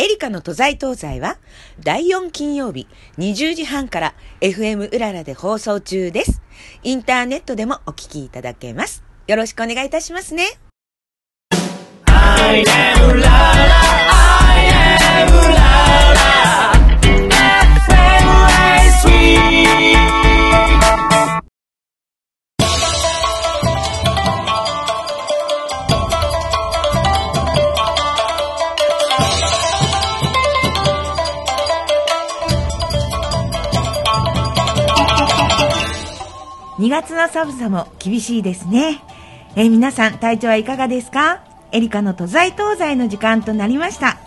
エリカの都在東西は第4金曜日20時半から FM うららで放送中です。インターネットでもお聞きいただけます。よろしくお願いいたしますね。2月の寒さも厳しいですね。えー皆さん体調はいかがですか？エリカの都在東西の時間となりました。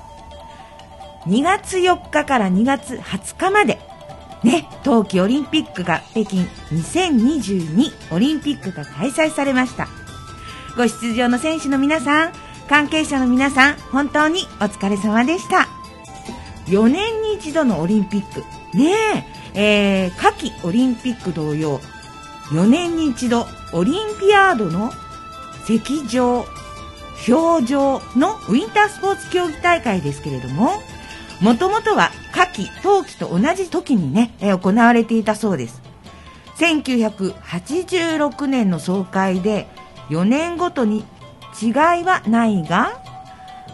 2月4日から2月20日まで、ね、冬季オリンピックが北京2022オリンピックが開催されました。ご出場の選手の皆さん、関係者の皆さん、本当にお疲れ様でした。4年に一度のオリンピック。ねえ、えー夏季オリンピック同様、4年に一度オリンピアードの石上、氷上のウィンタースポーツ競技大会ですけれども、もともとは夏季、冬季と同じ時にね、行われていたそうです。1986年の総会で4年ごとに違いはないが、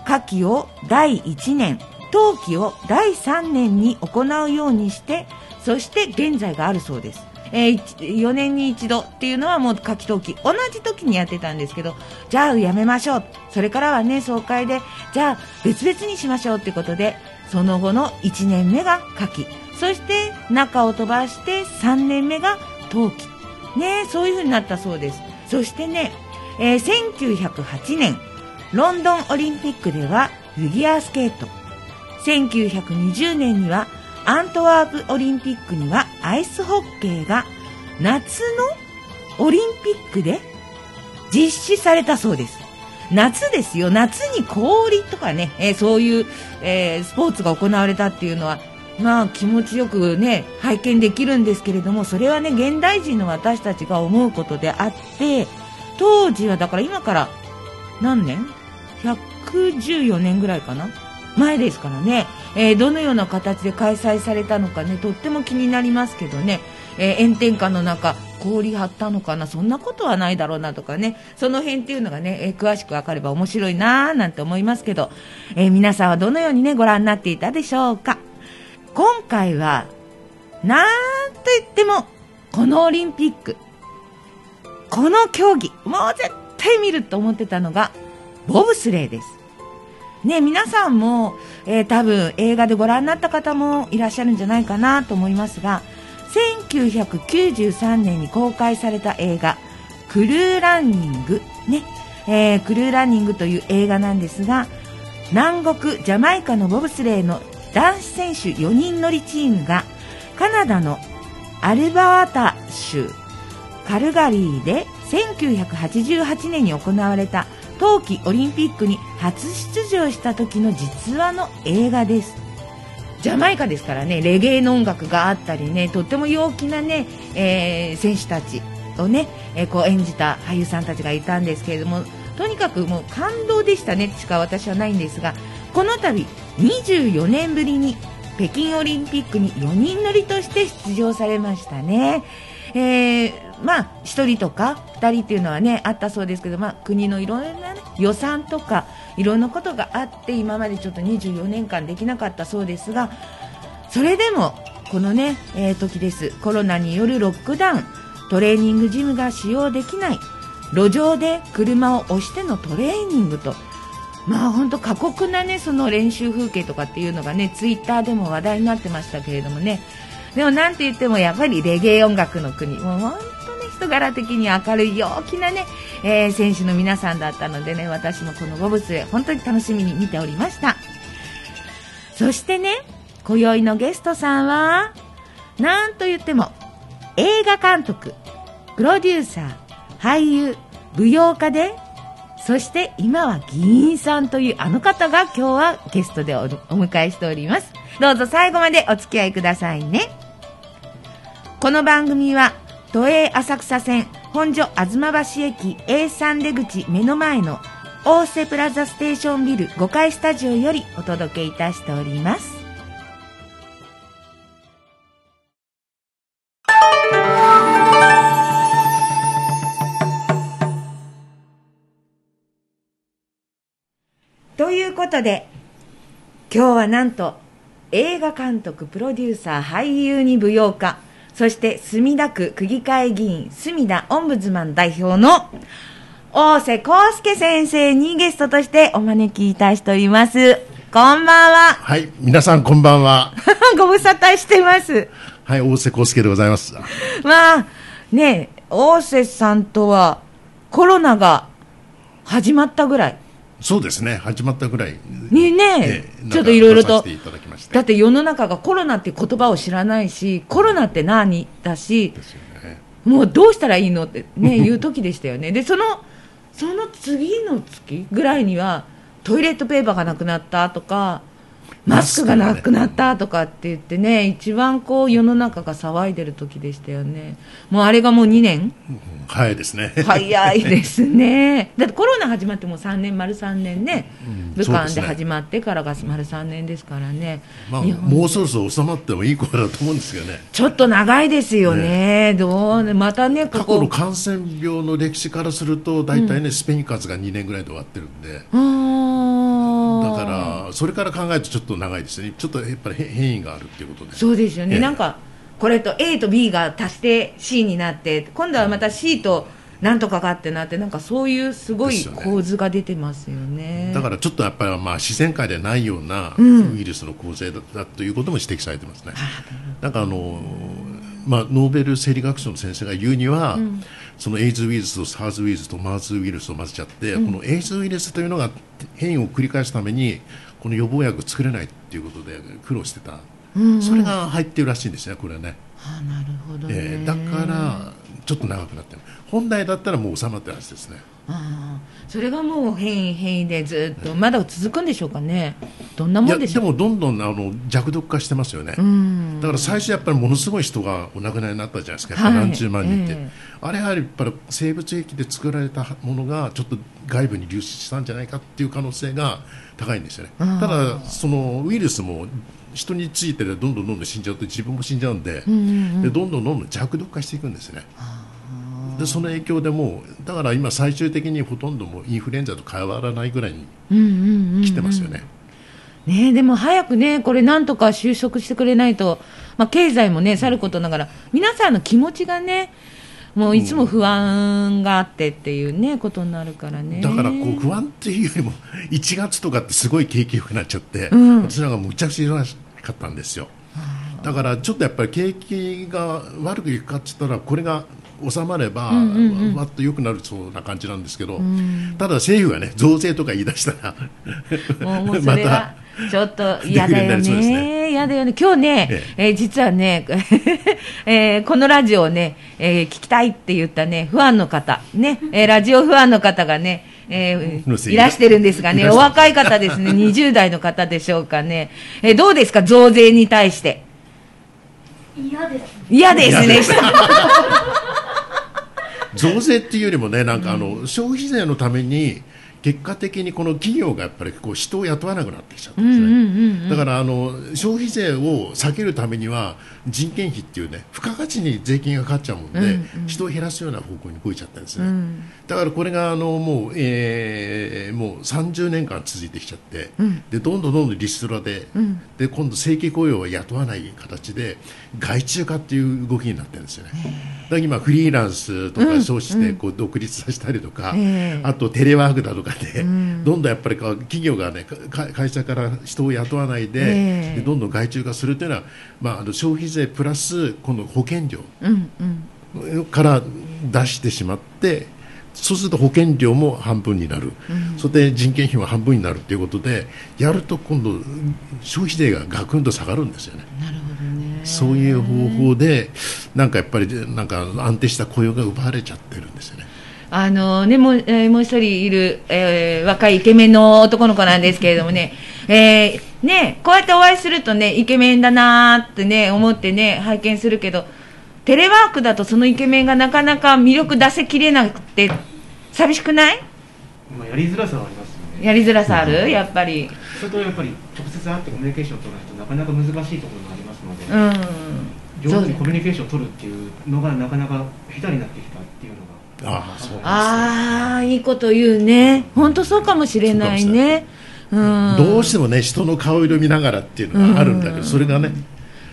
夏季を第1年、冬季を第3年に行うようにして、そして現在があるそうです。えー、4年に一度っていうのはもう夏季冬季、同じ時にやってたんですけど、じゃあやめましょう。それからはね、総会で、じゃあ別々にしましょうってことで、その後の1年目が夏季、そして中を飛ばして3年目が冬季。ねそういう風になったそうです。そしてね、えー1908年、ロンドンオリンピックではフィギュアスケート。1920年にはアントワープオリンピックにはアイスホッケーが夏のオリンピックで実施されたそうです。夏ですよ。夏に氷とかね、えーそういう、えースポーツが行われたっていうのは、まあ気持ちよくね、拝見できるんですけれども、それはね、現代人の私たちが思うことであって、当時はだから今から何年 ?114 年ぐらいかな？前ですからね、えーどのような形で開催されたのかね、とっても気になりますけどね、えー炎天下の中、氷張ったのかな、そんなことはないだろうなとかね、その辺っていうのがね、えー詳しくわかれば面白いなーなんて思いますけど、え皆さんはどのようにね、ご覧になっていたでしょうか。今回は、なんと言っても、このオリンピック、この競技、もう絶対見ると思ってたのが、ボブスレーです。ね、皆さんも、えー多分映画でご覧になった方もいらっしゃるんじゃないかなと思いますが、1993年に公開された映画、クルーランニング、ね、えークルーランニングという映画なんですが、南国ジャマイカのボブスレーの男子選手4人乗りチームが、カナダのアルバータ州カルガリーで1988年に行われた冬季オリンピックに初出場した時の実話の映画です。ジャマイカですからね、レゲエの音楽があったりね、とっても陽気なね、えー選手たちをね、えーこう演じた俳優さんたちがいたんですけれども、とにかくもう感動でしたねしか私はないんですが、この度24年ぶりに北京オリンピックに4人乗りとして出場されましたね。えーまあ、1人とか2人っていうのはね、あったそうですけど、まあ、国のいろんな、ね、予算とか、いろんなことがあって、今までちょっと24年間できなかったそうですが、それでも、このね、えー時です。コロナによるロックダウン、トレーニングジムが使用できない、路上で車を押してのトレーニングと、まあ本当過酷なね、その練習風景とかっていうのがね、ツイッターでも話題になってましたけれどもね。でもなんて言ってもやっぱりレゲエ音楽の国。もう本当ね、人柄的に明るい陽気なね、えー選手の皆さんだったのでね、私もこのボブスレー、本当に楽しみに見ておりました。そしてね、今宵のゲストさんは、なんと言っても、映画監督、プロデューサー、俳優、舞踊家で、そして今は議員さんというあの方が今日はゲストでおお迎えしております。どうぞ最後までお付き合いくださいね。この番組は、都営浅草線本所吾妻橋駅 A3 出口目の前の大瀬プラザステーションビル5階スタジオよりお届けいたしておりますことで今日はなんと映画監督プロデューサー俳優に舞踊家そして墨田区区議会議員墨田オンブズマン代表の大瀬康介先生にゲストとしてお招きいたしておりますこんばんははい、皆さんこんばんは。ご無沙汰してますはい、大瀬康介でございます。まあね大瀬さんとはコロナが始まったぐらいそうですね、始まったぐらい。にね、ええ。ちょっといろいろとだって世の中がコロナって言葉を知らないしコロナって何だしね。もうどうしたらいいのってね言う時でしたよね。でそのその次の月ぐらいにはトイレットペーパーがなくなったとかマスクがなくなったとかって言ってね一番こう世の中が騒いでる時でしたよね。もうあれがもう2年。うん早いですね。早いですね。だってコロナ始まってもう3年丸3年ねうん武漢で始まってからが丸3年ですからね。まあ、もうそろそろ収まってもいい頃だと思うんですよね。ちょっと長いですよね。どうねまたねこ過去のこ感染病の歴史からすると、大体ね、スペイン風邪が2年ぐらいで終わってるんで。だから、それから考えるとちょっと長いですね。ちょっとやっぱり変変異があるっていうことで。そうですよね、ええなんかこれと A と B が足して C になって今度はまた C となんとかがってなってなんかそういうすごい構図が出てますよねだからちょっとやっぱりまあ自然界でないようなウんイルスの構成だということも指摘されてますね。なんかあのまあ、ノーベル生理学賞の先生が言うには、そのエイズウイルスと SARS ウイルスと MERS ウイルスを混ぜちゃって、このエイズウイルスというのが変異を繰り返すためにこの予防薬を作れないということで苦労してた、それが入ってるらしいんですね、これはね。あなるほどね、えーだからちょっと長くなってる。本来だったらもう収まってるはずですね。あー。それがもう変異変異でずっとまだ続くんでしょうかね。どんないもやんでしょう。でもどんどんあの弱毒化してますよね。うん。だから最初やっぱりものすごい人がお亡くなりになったじゃないですか、はい。何十万人って、えあれはやっぱり生物兵器で作られたものがちょっと外部に流出したんじゃないかっていう可能性が高いんですよね。ただそのウイルスも人についてでどんどんどんどん死んじゃうと自分も死んじゃうんで,、でどんどんどんどん弱毒化していくんですよね。でその影響でもうだから今最終的にほとんどもうインフルエンザと変わらないぐらいにうんうんうん来てますよね。ねえでも早くね、これなんとか収束してくれないと、まあ、経済もね、さることながら、皆さんの気持ちがね、もういつも不安があってっていうね、ことになるからね。だからこう不安っていうよりも1月とかってすごい景気良くなっちゃって、うん私なんかむちゃくちゃ忙しかったんですよだからちょっとやっぱり景気が悪くいくかって言ったらこれが収まれば、わっと良くなるそうな感じなんですけど、ただ政府がね増税とか言い出したらもうもう それはちょっと嫌だよね。嫌だよね。今日ね、えー実はね、えーこのラジオをね、えー聞きたいって言ったね、ファンの方、ね、えーラジオファンの方がね、えーいいらしてるんですがね、お若い方ですね、20代の方でしょうかね。えーどうですか、増税に対して？嫌です。嫌ですね。増税っていうよりもねなんかあの、消費税のために結果的にこの企業がやっぱりこう人を雇わなくなってきちゃったんですね、だからあの消費税を避けるためには人件費っていうね付加価値に税金がかかっちゃうもんで、人を減らすような方向に動いちゃったんですね、だからこれがあのもう、えーもう30年間続いてきちゃって、でどんどんどんどんリストラで,、で今度正規雇用を雇わない形で外注化っていう動きになってるんですよね。だから今フリーランスとかそうしてこう独立させたりとか、ええあとテレワークだとかで、どんどんやっぱり企業がねか会社から人を雇わないで,、ええでどんどん外注化するというのは、まあ、あの消費税プラスこの保険料うんうんから出してしまってそうすると保険料も半分になる、それで人件費も半分になるということでやると今度消費税がガクンと下がるんですよね。なるほどね。そういう方法でなんかやっぱりなんか安定した雇用が奪われちゃってるんですよね。あのね、もう、えーもう一人いる、えー若いイケメンの男の子なんですけれどもね、えーね、こうやってお会いするとね、イケメンだなーってね、思ってね、拝見するけど、テレワークだとそのイケメンがなかなか魅力出せきれなくて、寂しくない？まあ、やりづらさはありますよね。やりづらさある？やっぱり。それとやっぱり直接会ってコミュニケーションを取る人なかなか難しいところがありますので、うん。上手にコミュニケーションを取るっていうのがなかなか下手になってきたっていうああそうああいいこと言うね。本当そうかもしれないね。うん。どうしてもね人の顔色見ながらっていうのがあるんだけど、それがねね。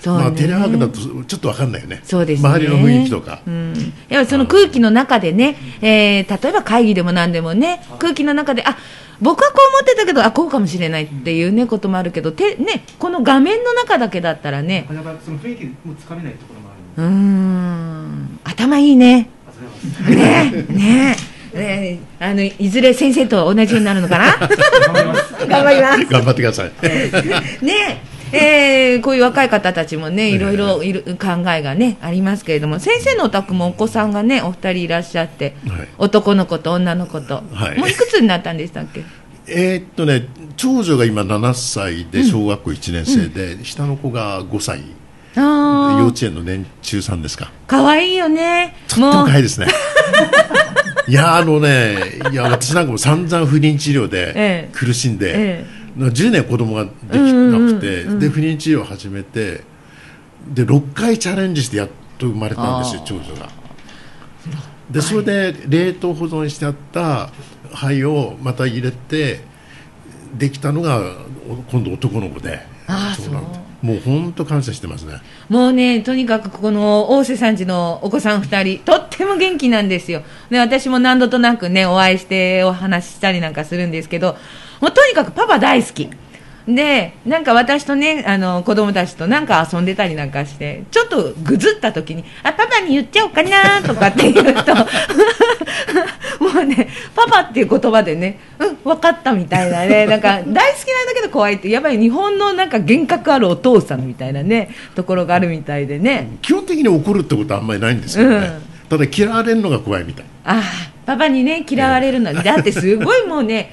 まあ、テレワークだとちょっと分かんないよね。そうですね。周りの雰囲気とか、うん、やっぱその空気の中でね、えー例えば会議でも何でもね、空気の中で、あ僕はこう思ってたけど、あこうかもしれないっていう、ね、こともあるけど、てね、この画面の中だけだったらなね、かなかその雰囲気もつかめないところもある。のうん、頭いいね、あそれはね。ねねあのいずれ先生と同じになるのかな？頑張ります。頑張ります。頑張ってください。ね。えーこういう若い方たちもね、いろいろいる考えがね、ありますけれども、先生のお宅もお子さんがね、お二人いらっしゃって、はい。男の子と女の子と、はい。もういくつになったんでしたっけ？えーっとね長女が今7歳で小学校1年生で、下の子が5歳幼稚園の年中さんですか。可愛いよね。とっても可愛いですね。いやあのねいや私なんかも散々不妊治療えでえ苦しんで、え10年子供ができなくて、うんうんうんで不妊治療を始めてで6回チャレンジしてやっと生まれたんですよ長女が。でそれで冷凍保存してあった肺をまた入れてできたのがお今度男の子で。ああそうなんだもう本当感謝してますねもうね、とにかくこの大瀬さんちのお子さん2人、とっても元気なんですよ。で、私も何度となくね、お会いしてお話ししたりなんかするんですけど、もうとにかくパパ大好き。で、なんか私とね、あの、子供たちとなんか遊んでたりなんかして、ちょっとぐずった時に、あ、パパに言っちゃおうかなとかって言うと、もうね、パパっていう言葉でね、うん、分かったみたいなね、なんか大好きなんだけど怖いって、やっぱり日本のなんか幻覚あるお父さんみたいなね、ところがあるみたいでね。基本的に怒るってことはあんまりないんですけどね、うんただ嫌われるのが怖いみたいああ、パパにね、嫌われるの。だってすごいもうね、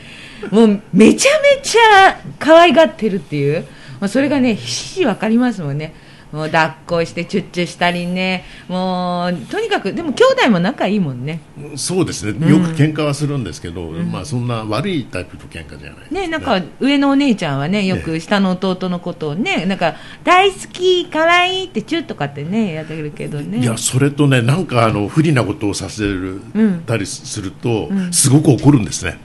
もうめちゃめちゃ可愛がってるっていう、まあ、それがね、ひしひしわかりますもんね。もう抱っこしてチュッチュしたりね、もう、とにかく、でも兄弟も仲いいもんね。そうですね。よく喧嘩はするんですけど、まあそんな悪いタイプの喧嘩じゃないね、なんか上のお姉ちゃんはね、よく下の弟のことをね、なんか大好き、可愛いってチュッとかってね、やってるけどね。いやそれとねなんかあの不利なことをさせるうん。たりすると、すごく怒るんですね、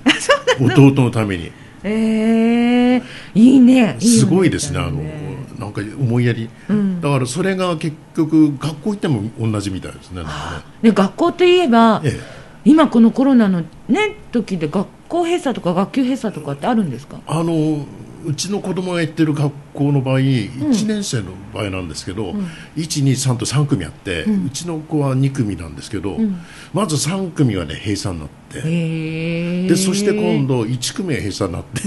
弟のために。えー、いいね。すごいですねあのね。なんか思いやり、ん。だからそれが結局学校行っても同じみたいですね。なんかね、学校といえば、ね、ええ。今このコロナのね時で学校閉鎖とか学級閉鎖とかってあるんですか？あのうちの子供が行ってる学校の場合、1年生の場合なんですけど、1、2、3と3組あって、うちの子は2組なんですけど、まず3組が、ね、閉鎖になって、へえでそして今度1組が閉鎖になって、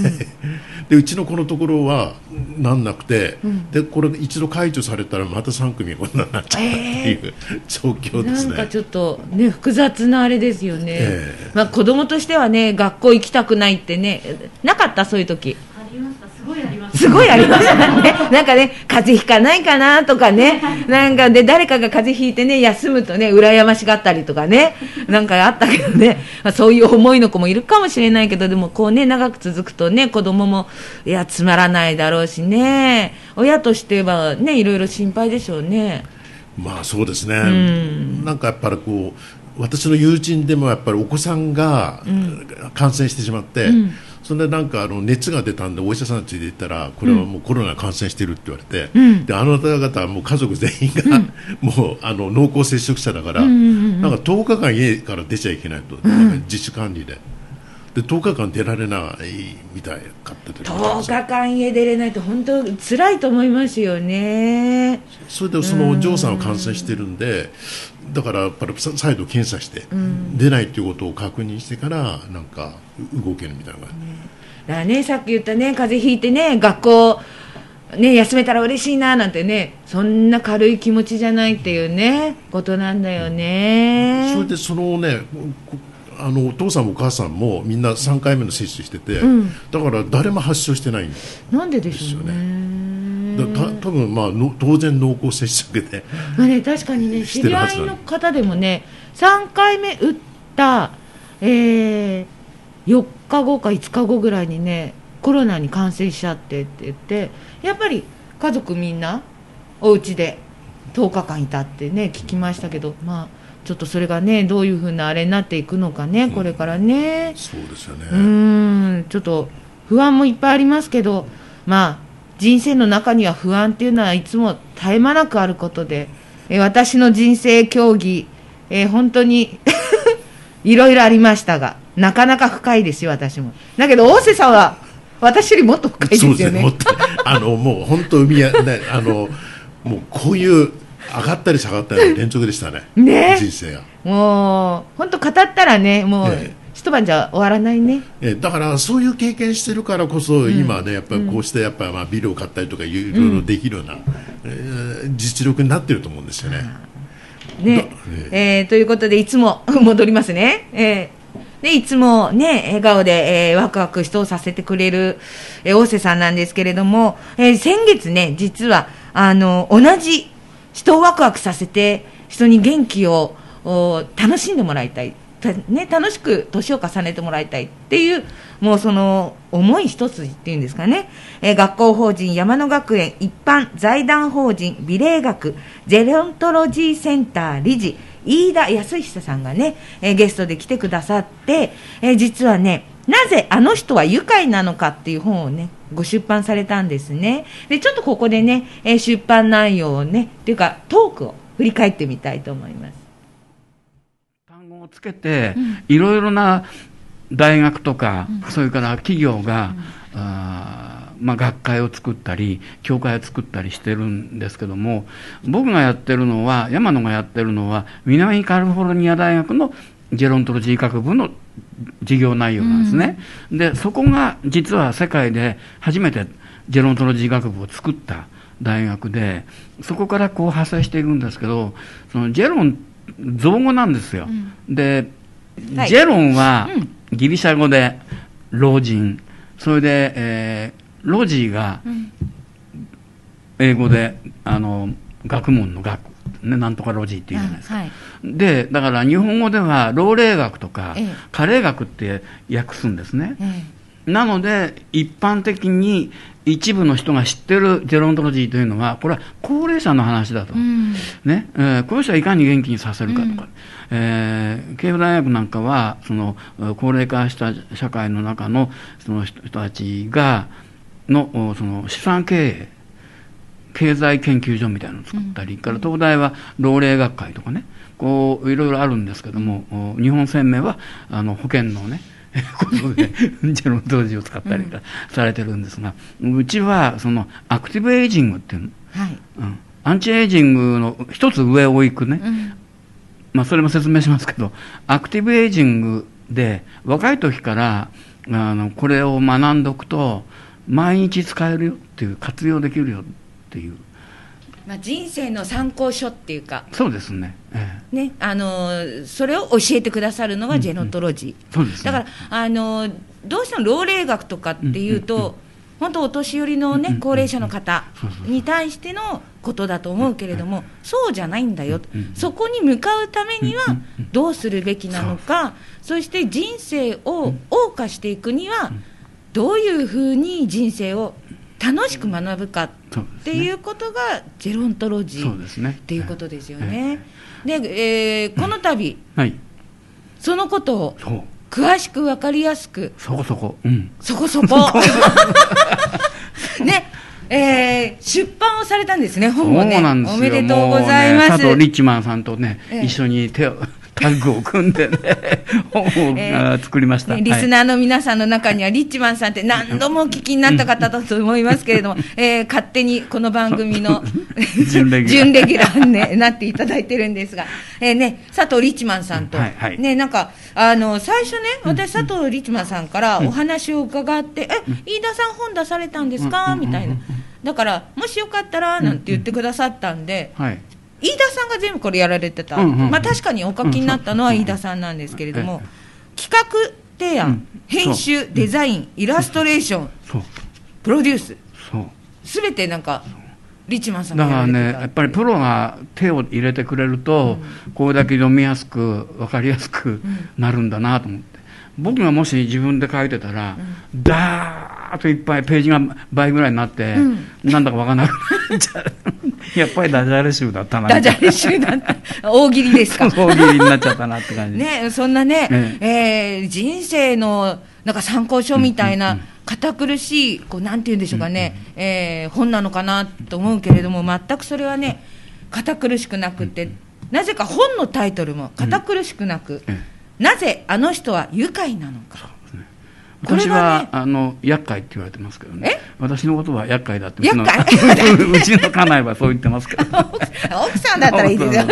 でうちの子のところはなんなくて、でこれ一度解除されたらまた3組がこんなになっちゃったっていう、状況ですね。なんかちょっとね複雑なあれですよね、ええ。まあ子供としてはね学校行きたくないってねなかったそういう時。ありましたすごいありましたね。なんかね、風邪ひかないかなとかね、なんかで、誰かが風邪ひいてね、休むとね、羨ましがったりとかね、なんかあったけどね、まあそういう思いの子もいるかもしれないけど、でもこうね、長く続くとね、子供も、いや、つまらないだろうしね、親としてはね、いろいろ心配でしょうね。まあそうですね、ん。なんかやっぱりこう私の友人でもやっぱりお子さんが感染してしまって、うんそれでなんかあの熱が出たんでお医者さんについて行ったらこれはもうコロナ感染しているって言われて、うん。であなた方はもう家族全員が、もうあの濃厚接触者だから、なんか10日間家から出ちゃいけないと、自主管理で。で10日間出られないみたいかって言って10日間家出れないと本当辛いと思いますよね。それでそのお嬢さんは感染してるんで、だからやっぱりさ再度検査して、出ないということを確認してからなんか動けるみたいな感じ、だからね、さっき言ったね、風邪ひいてね、学校、ね、休めたら嬉しいななんてね、そんな軽い気持ちじゃないっていうね、ことなんだよね。それでそのねこあのお父さんもお母さんもみんな3回目の接種してて、ん。だから誰も発症してないんですなんででしょうね。だた多分まあの当然濃厚接触で。まあね、確かにね、知り合いのの方でもね、3回目打った、えー、4日後か5日後ぐらいにねコロナに感染しちゃってって言ってやっぱり家族みんなお家で10日間いたってね聞きましたけどまあちょっとそれがねどういうふうなあれになっていくのかねこれからね。そうですよね、うーんちょっと不安もいっぱいありますけど、まあ、人生の中には不安っていうのはいつも絶え間なくあることで、えー私の人生競技、えー本当に いろいろありましたが、なかなか深いですよ、私も。だけど、大瀬さんは私よりもっと深いですよね。そうですねもっと。あのもう本当海やねあのもうこういう上がったり下がったりの連続でしたね。ね。人生が。もう、本当語ったらね、もう、ええ一晩じゃ終わらないね。えだからそういう経験してるからこそ、今ねやっぱりこうしてやっぱまあビルを買ったりとかいろいろできるような、えー実力になってると思うんですよね。ね、えーということで、いつも 戻りますね。えーで、いつもね、笑顔で、えーワクワク人をさせてくれる、えー大瀬さんなんですけれども、えー先月ね、実は、あの、同じ人をワクワクさせて、人に元気をお楽しんでもらいたい。ね、楽しく年を重ねてもらいたいっていう、もうその思い一つっていうんですかね、えー学校法人山野学園一般財団法人美麗学ゼロントロジーセンター理事飯田康久さんがね、えーゲストで来てくださって、えー実はね、なぜあの人は愉快なのかっていう本をね、ご出版されたんですね。で、ちょっとここでね、え出版内容をね、っていうかトークを振り返ってみたいと思います。つけて、いろいろな大学とか、それから企業が、あーまあ、学会を作ったり、協会を作ったりしてるんですけども、僕がやってるのは、山野がやってるのは、南カリフォルニア大学のジェロントロジー学部の授業内容なんですね。で、そこが実は世界で初めてジェロントロジー学部を作った大学で、そこからこう派生していくんですけど、そのジェロン、造語なんですよ。で、はいジェロンはギリシャ語で老人、それで、えーロジーが英語で、あの、学問の学、ね、なんとかロジーっていうじゃないですか。はい。で、だから日本語では老齢学とかええ、加齢学って訳すんですね。えなので、一般的に一部の人が知ってるジェロントロジーというのは、これは高齢者の話だと。うん。ね。えーこの人はいかに元気にさせるかとか、えー慶応大学なんかはそのえー高齢化した社会の中のその人人たちがのおその資産経営経済研究所みたいなのを作ったり、から東大は老齢学会とかね。こういろいろあるんですけども、お日本生命はあの保険のねことでジェロントロジーを使ったりとかされてるんですが、うちはそのアクティブエイジングっていうの。はい。うん。アンチエイジングの一つ上を行くね、うん。まあ、それも説明しますけど、アクティブエイジングで、若い時からあのこれを学んでおくと、毎日使えるよっていう、活用できるよっていう、まあ、人生の参考書っていうか、そうですね、ええ。ね、あのそれを教えてくださるのがジェノトロジー、そうですね。だからあのどうしても老齢学とかっていうと、本当お年寄りの、ね、高齢者の方に対してのことだと思うけれども、そうじゃないんだよ、そこに向かうためにはどうするべきなのか、そして人生を謳歌していくには、どういうふうに人生を楽しく学ぶかっていうことがジェロントロジーっていうことですよね。で、えーこの度、はい、そのことを詳しく分かりやすく、そこそこ、うん、そこそこ、ね、えー出版をされたんですね、本をね。おめでとうございます。ね、佐藤リッチマンさんとね、ええ。一緒に手を、タッグを組んでね、本を、作りました。ねリスナーの皆さんの中には、リッチマンさんって何度もお聞きになった方だと思いますけれども、えー勝手にこの番組の 準レギュラー。に、ね、なっていただいてるんですが、えーね、佐藤リッチマンさんと、はいはい。ね、なんか、あの、最初ね、私、佐藤リッチマンさんからお話を伺って、え、飯田さん本出されたんですか？みたいな。だから、もしよかったら、なんて言ってくださったんで、はい。飯田さんが全部これやられてた、うんうんうん。まあ、確かにお書きになったのは飯田さんなんですけれども、企画提案、うん。編集、デザイン、イラストレーション、プロデュース。すべてなんか、リッチマンさんがだからね、やっぱりプロが手を入れてくれると、これだけ読みやすく、分かりやすくなるんだなと思って。僕がもし自分で書いてたら、ダーッといっぱいページが倍ぐらいになって、なんだかわからなくなっちゃう。やっぱりダジャレ集だったな。ダジャレ集団 大喜利ですか？大喜利になっちゃったなって感じ、ね、そんなね、ええ。ー人生のなんか参考書みたいな、堅苦しい、こうなんていうんでしょうかね、えー本なのかなと思うけれども、全くそれはね、堅苦しくなくって、なぜか本のタイトルも堅苦しくなく、えなぜあの人は愉快なのか。私はは、ねあの厄介って言われてますけどね。え？私のことは厄介だってうちの厄介？うちの家内はそう言ってますけど。奥さんだったらいいですよ。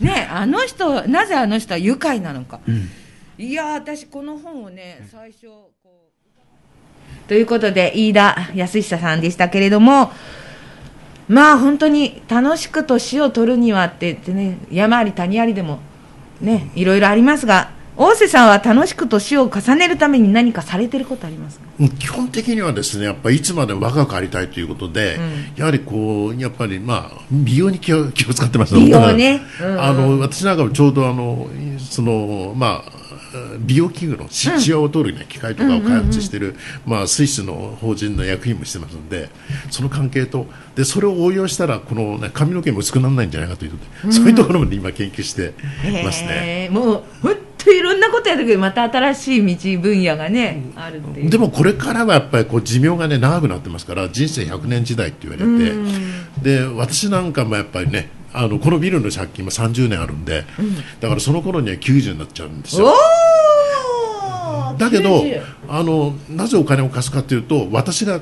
ね、あの人、なぜあの人は愉快なのか。うん。いやー私この本をね最初こうということで飯田康久さんでしたけれどもまあ本当に楽しく年を取るにはって言ってね山あり谷ありでもねいろいろありますが大瀬さんは楽しく年を重ねるために何かされてることありますか？基本的にはですねやっぱりいつまでも若くありたいということで、やはりこうやっぱりまあ美容に気を気を使ってます美容ね。うんうん。あの私なんかもちょうどあのそのまあ美容器具のしシワを取る、ね機械とかを開発している、まあ、スイスの法人の役員もしてますのでその関係とでそれを応用したらこの、ね、髪の毛も薄くならないんじゃないかということで、そういうところまで今研究してますね。もう本当いろんなことやるけどまた新しい道分野がねあるっていう。でもこれからはやっぱりこう寿命が、ね、長くなってますから人生100年時代って言われて。で私なんかもやっぱりねあのこのビルの借金も30年あるんで、だからその頃には90になっちゃうんですよ。だけど90あのなぜお金を貸すかというと私が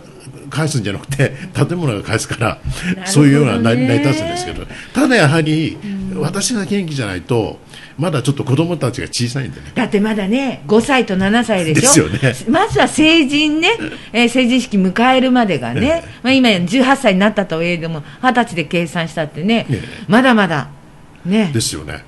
返すんじゃなくて建物が返すから、そういうような成り立つんですけどただやはり、私が元気じゃないとまだちょっと子供たちが小さいんでね。だってまだね、5歳と7歳でしょ、ですよね。まずは成人ね、えー成人式迎えるまでがね、まあ、今、18歳になったといえども、20歳で計算したってね、ええまだまだ、ね。で、すよね。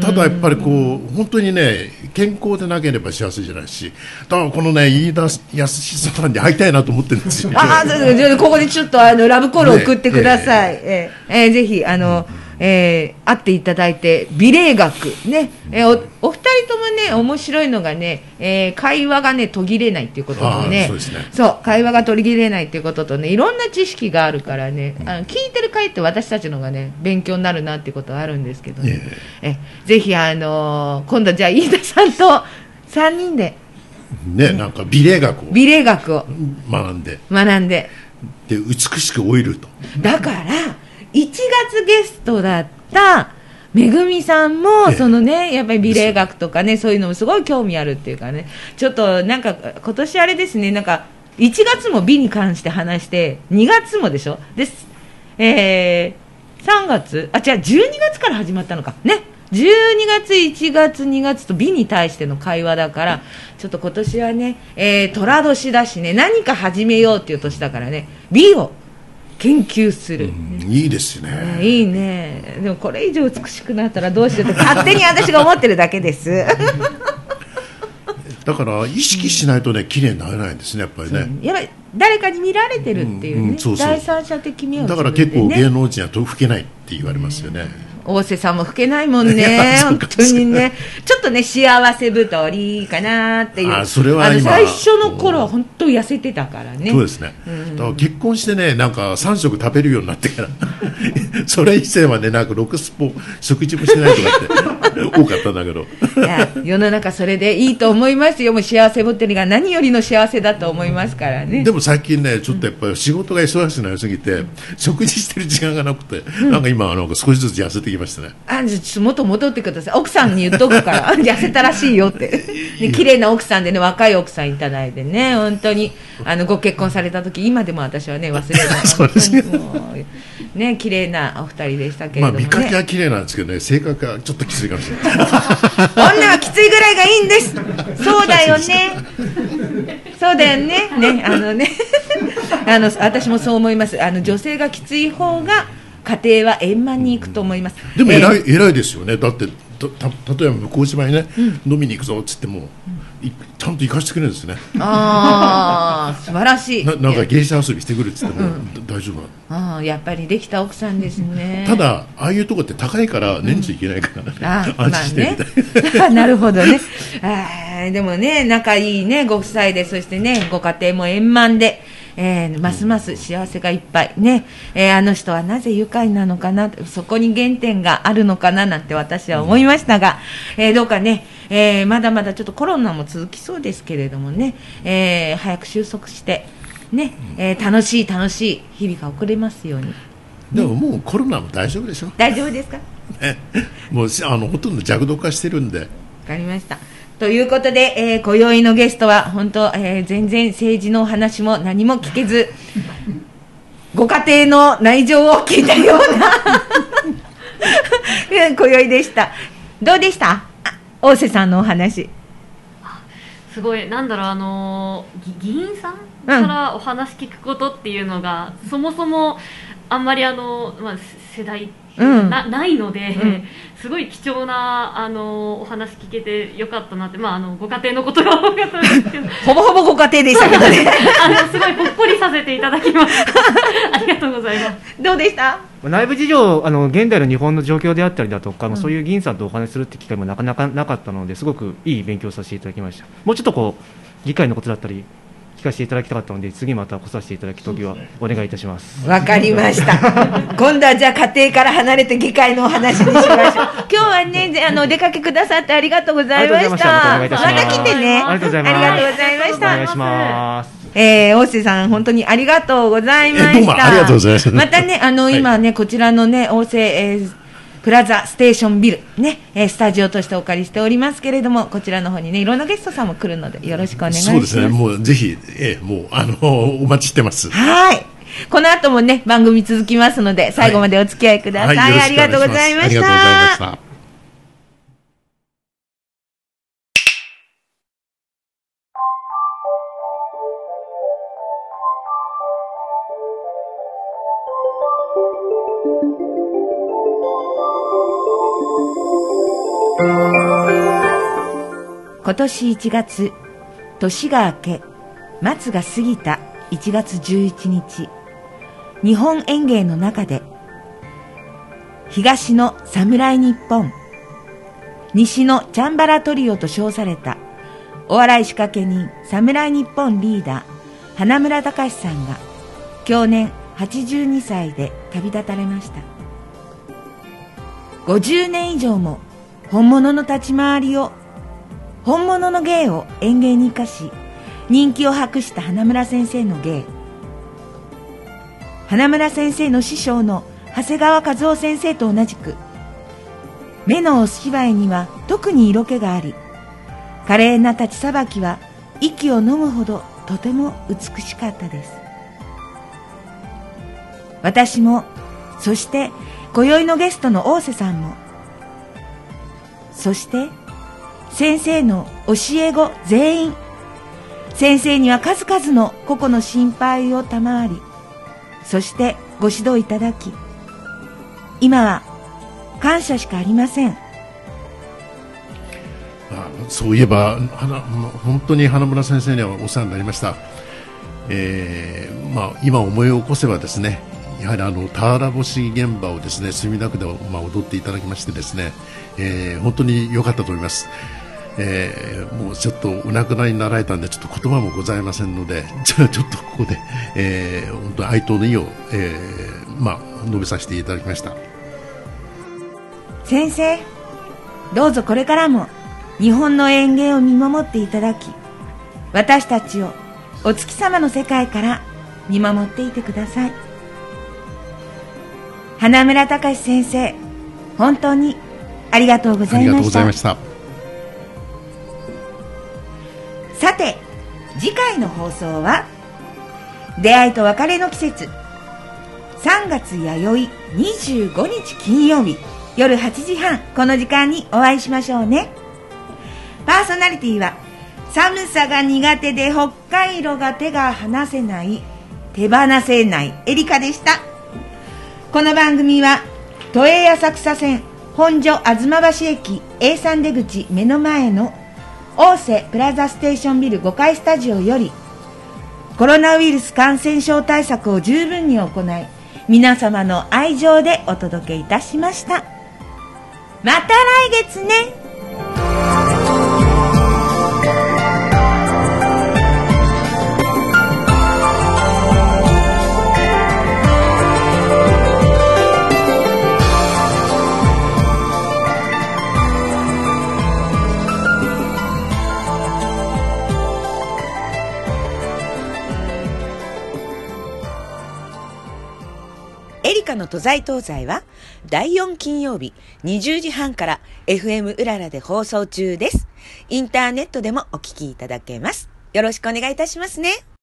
ただやっぱりこう本当にね健康でなければ幸せじゃないしだからこのね飯田康久さんに会いたいなと思ってるんですよ。ああ、ここでちょっとあのラブコールを送ってください。えええーぜひ、あの、えー会っていただいて、美麗学、ね、えーお、お二人ともね、面白いのがね、えー会話がね、途切れないっていうこととね。そうですね。そう会話が途切れないっていうこととね、いろんな知識があるからね、あの聞いてる回って私たちのがね、勉強になるなっていうことはあるんですけどね。えぜひ、あのー今度じゃあ、飯田さんと3人で。ねなんか美麗学を。美麗学を。学んで。学んで、で美しく老いると。だから、1月ゲストだっためぐみさんも、ええそのね、やっぱり美麗学とかね、そういうのもすごい興味あるっていうかね、ちょっとなんか、今年あれですね、なんか、1月も美に関して話して、2月もでしょ？です。えー、3月あ、違う、12月から始まったのか。ね。12月、1月、2月と美に対しての会話だから、ちょっと今年はね、えー、寅年だしね、何か始めようっていう年だからね、美を研究する。うんいいですよね。ねいいね。でもこれ以上美しくなったらどうしようって 勝手に私が思ってるだけです。だから意識しないとね綺麗になれないんですねやっぱりね。やっぱり誰かに見られてるっていうね、うんうんそうそう第三者的目をだから結構芸能人はと老けないって言われますよね。大瀬さんも老けないもんね、本か。当にね、ちょっとね、幸せ太りかなっていう、あそれは最初の頃は本当痩せてたからね、そうですね。だから結婚してねなんか3食食べるようになってから。それ以前はねなんか6スポ食事もしないとかって多かったんだけど。いや世の中、それでいいと思いますよ、もう幸せ太りが何よりの幸せだと思いますからね。でも最近ね、ちょっとやっぱり仕事が忙しくなりすぎて、食事してる時間がなくて、なんか今、なんか少しずつ痩せてきましたね。あじゃあちょっと元戻ってください。奥さんに言っとくから。痩せたらしいよって。で綺麗な奥さんでね若い奥さんいただいてね。本当に あのご結婚された時今でも私はね忘れない そうですね。綺麗なお二人でしたけれまあどもね、見かけは綺麗なんですけどね、性格はちょっときついかもしれない。女はきついぐらいがいいんです。そうだよね。そうだよね。ねあのね。あの私もそう思います。あの女性がきつい方が家庭は円満にいくと思います。でもえー。偉い、偉いですよね。だって、たた例えば向島にね、飲みに行くぞっつっても、いちゃんと行かせてくれるんですね。ああ 素晴らしい。ななんか芸者遊びしてくるっつっても、だ大丈夫ああやっぱりできた奥さんですね。ただ、ああいうとこって高いから年中行けないからね、ああ安心してみたい。まあね。なるほどね。あーでもね、仲いいね、ご夫妻で、そしてね、ご家庭も円満で、えーますます幸せがいっぱい。ね、えーあの人はなぜ愉快なのかな、そこに原点があるのかななんて私は思いましたが、えーどうかね、えーまだまだちょっとコロナも続きそうですけれどもね、えー早く収束して、ね、えー楽しい楽しい。日々が送れますように。でももうコロナも大丈夫でしょ、大丈夫ですか？ね、もうしあのほとんど弱毒化してるんで、わかりました。ということで、えー、今宵のゲストは、本当、えー全然政治のお話も何も聞けず、ご家庭の内情を聞いたようなえー 今宵でした。どうでした？あ大瀬さんのお話。すごいなんだろうあのーぎ議員さんからお話聞くことっていうのが、そもそもあんまりあの、まあ、世代うんなないので、うん。すごい貴重なあのお話聞けてよかったなって、まあ、あのご家庭のことが多かったんですけど。ほぼほぼご家庭でしたけどね。あのすごいほっこりさせていただきました ありがとうございます。どうでした？内部事情、あの現代の日本の状況であったりだとか、まあそういう議員さんとお話しするって機会もなかなかなかったので、すごくいい勉強させていただきました。もうちょっとこう議会のことだったり聞かせていただきたかったので、次また来させていただくときはお願いいたします。わかりました。今度はじゃあ家庭から離れて議会のお話にしましょう。今日はね、ぜあの、お出かけくださってありがとうございました。ありがとうございましたまたお願いいたします来てね。ありがとうございましたお願い。します。えー、大瀬さん、本当にありがとうございました。えどうもありがとうございますまたね、あの、はい今ね、こちらのね、大瀬、えープラザステーションビル、ね、えースタジオとしてお借りしておりますけれども、こちらの方にね、いろんなゲストさんも来るので、よろしくお願いします。そうですね、もうぜひ、ええもうあの お待ちしてます。はい。この後もね、番組続きますので、最後までお付き合いください。はいよろしくお願ありがとうございましありがとうございました今年1月年が明け松が過ぎた1月11日日本演芸の中で東の侍日本西のチャンバラトリオと称されたお笑い仕掛け人侍日本リーダー花村隆さんが去年82歳で旅立たれました。50年以上も本物の立ち回りを本物の芸を演芸に生かし人気を博した花村先生の芸。花村先生の師匠の長谷川和夫先生と同じく目のお芝居には特に色気があり華麗な立ちさばきは息を飲むほどとても美しかったです。私もそして今宵のゲストの大瀬さんもそして先生の教え子全員。先生には数々の個々の心配を賜りそしてご指導いただき今は感謝しかありません。あそういえば花本当に花村先生にはお世話になりました、えーまあ、今思い起こせばですねやはりあの俵星現場をですね墨田区で、まあ、踊っていただきましてですね、えー本当に良かったと思います、えーもうちょっとお亡くなりになられたんでちょっと言葉もございませんのでじゃあちょっとここで、えー本当哀悼の意を、えーまあ、述べさせていただきました。先生どうぞこれからも日本の演芸を見守っていただき私たちをお月様の世界から見守っていてください。花村隆史先生本当にありがとうござありがとうごいました次回の放送は出会いと別れの季節。3月弥生25日金曜日夜8時半この時間にお会いしましょうね。パーソナリティは寒さが苦手で北海道が手が離せない手放せないエリカでした。この番組は都営浅草線本所吾妻橋駅 A3 出口目の前の大瀬プラザステーションビル5階スタジオよりコロナウイルス感染症対策を十分に行い皆様の愛情でお届けいたしました。また来月ね。らの都在東西は第4金曜日20時半から FM うららで放送中です。インターネットでもお聞きいただけます。よろしくお願いいたしますね。